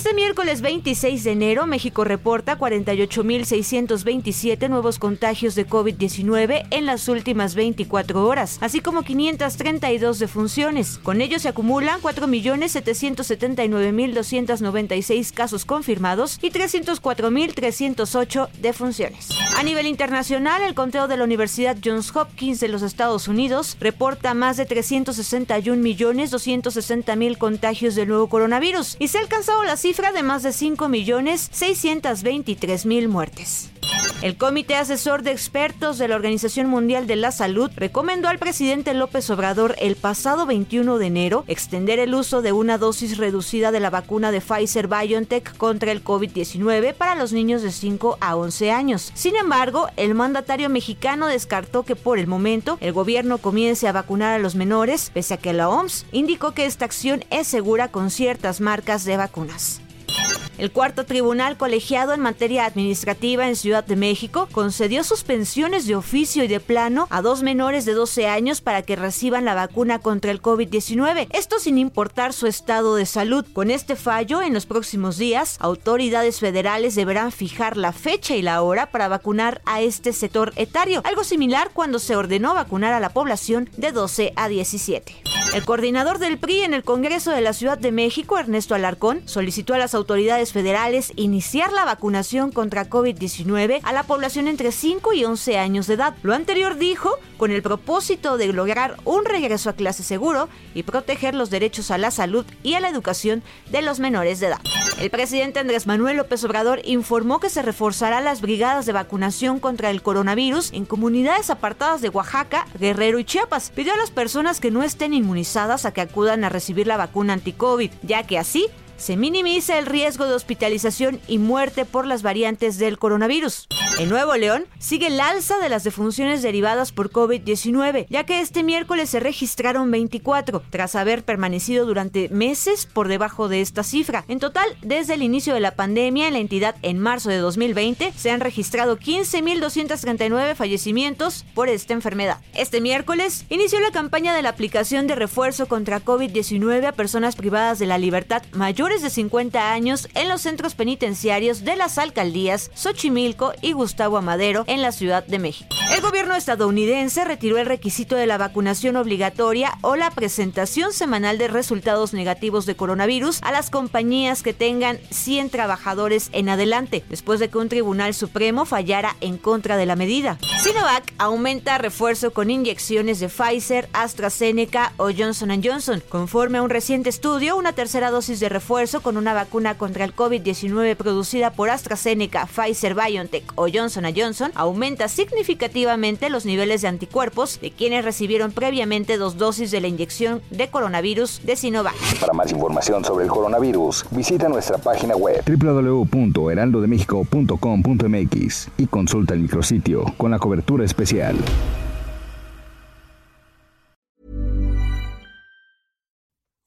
Este miércoles 26 de enero, México reporta 48.627 nuevos contagios de COVID-19 en las últimas 24 horas, así como 532 defunciones. Con ello se acumulan 4.779.296 casos confirmados y 304.308 defunciones. A nivel internacional, el conteo de la Universidad Johns Hopkins de los Estados Unidos reporta más de 361.260.000 contagios del nuevo coronavirus y se ha alcanzado la cifra de más de 5.623.000 muertes. El Comité Asesor de Expertos de la Organización Mundial de la Salud recomendó al presidente López Obrador el pasado 21 de enero extender el uso de una dosis reducida de la vacuna de Pfizer BioNTech contra el COVID-19 para los niños de 5 a 11 años. Sin embargo, el mandatario mexicano descartó que por el momento el gobierno comience a vacunar a los menores, pese a que la OMS indicó que esta acción es segura con ciertas marcas de vacunas. El cuarto tribunal colegiado en materia administrativa en Ciudad de México concedió suspensiones de oficio y de plano a dos menores de 12 años para que reciban la vacuna contra el COVID-19, esto sin importar su estado de salud. Con este fallo, en los próximos días, autoridades federales deberán fijar la fecha y la hora para vacunar a este sector etario, algo similar cuando se ordenó vacunar a la población de 12 a 17. El coordinador del PRI en el Congreso de la Ciudad de México, Ernesto Alarcón, solicitó a las autoridades federales iniciar la vacunación contra COVID-19 a la población entre 5 y 11 años de edad. Lo anterior dijo con el propósito de lograr un regreso a clase seguro y proteger los derechos a la salud y a la educación de los menores de edad. El presidente Andrés Manuel López Obrador informó que se reforzará las brigadas de vacunación contra el coronavirus en comunidades apartadas de Oaxaca, Guerrero y Chiapas. Pidió a las personas que no estén inmunizadas a que acudan a recibir la vacuna anti-COVID, ya que así se minimiza el riesgo de hospitalización y muerte por las variantes del coronavirus. En Nuevo León sigue el alza de las defunciones derivadas por COVID-19, ya que este miércoles se registraron 24, tras haber permanecido durante meses por debajo de esta cifra. En total, desde el inicio de la pandemia en la entidad en marzo de 2020, se han registrado 15.239 fallecimientos por esta enfermedad. Este miércoles inició la campaña de la aplicación de refuerzo contra COVID-19 a personas privadas de la libertad mayores de 50 años en los centros penitenciarios de las alcaldías Xochimilco y Gustavo Amadero en la Ciudad de México. El gobierno estadounidense retiró el requisito de la vacunación obligatoria o la presentación semanal de resultados negativos de coronavirus a las compañías que tengan 100 trabajadores en adelante, después de que un tribunal supremo fallara en contra de la medida. Sinovac aumenta refuerzo con inyecciones de Pfizer, AstraZeneca o Johnson Johnson. Conforme a un reciente estudio, una tercera dosis de refuerzo con una vacuna contra el COVID-19 producida por AstraZeneca, Pfizer BioNTech o Johnson Johnson aumenta significativamente los niveles de anticuerpos de quienes recibieron previamente dos dosis de la inyección de coronavirus de Sinovac. Para más información sobre el coronavirus, visita nuestra página web www.heraldodemexico.com.mx y consulta el micrositio con la cobertura especial.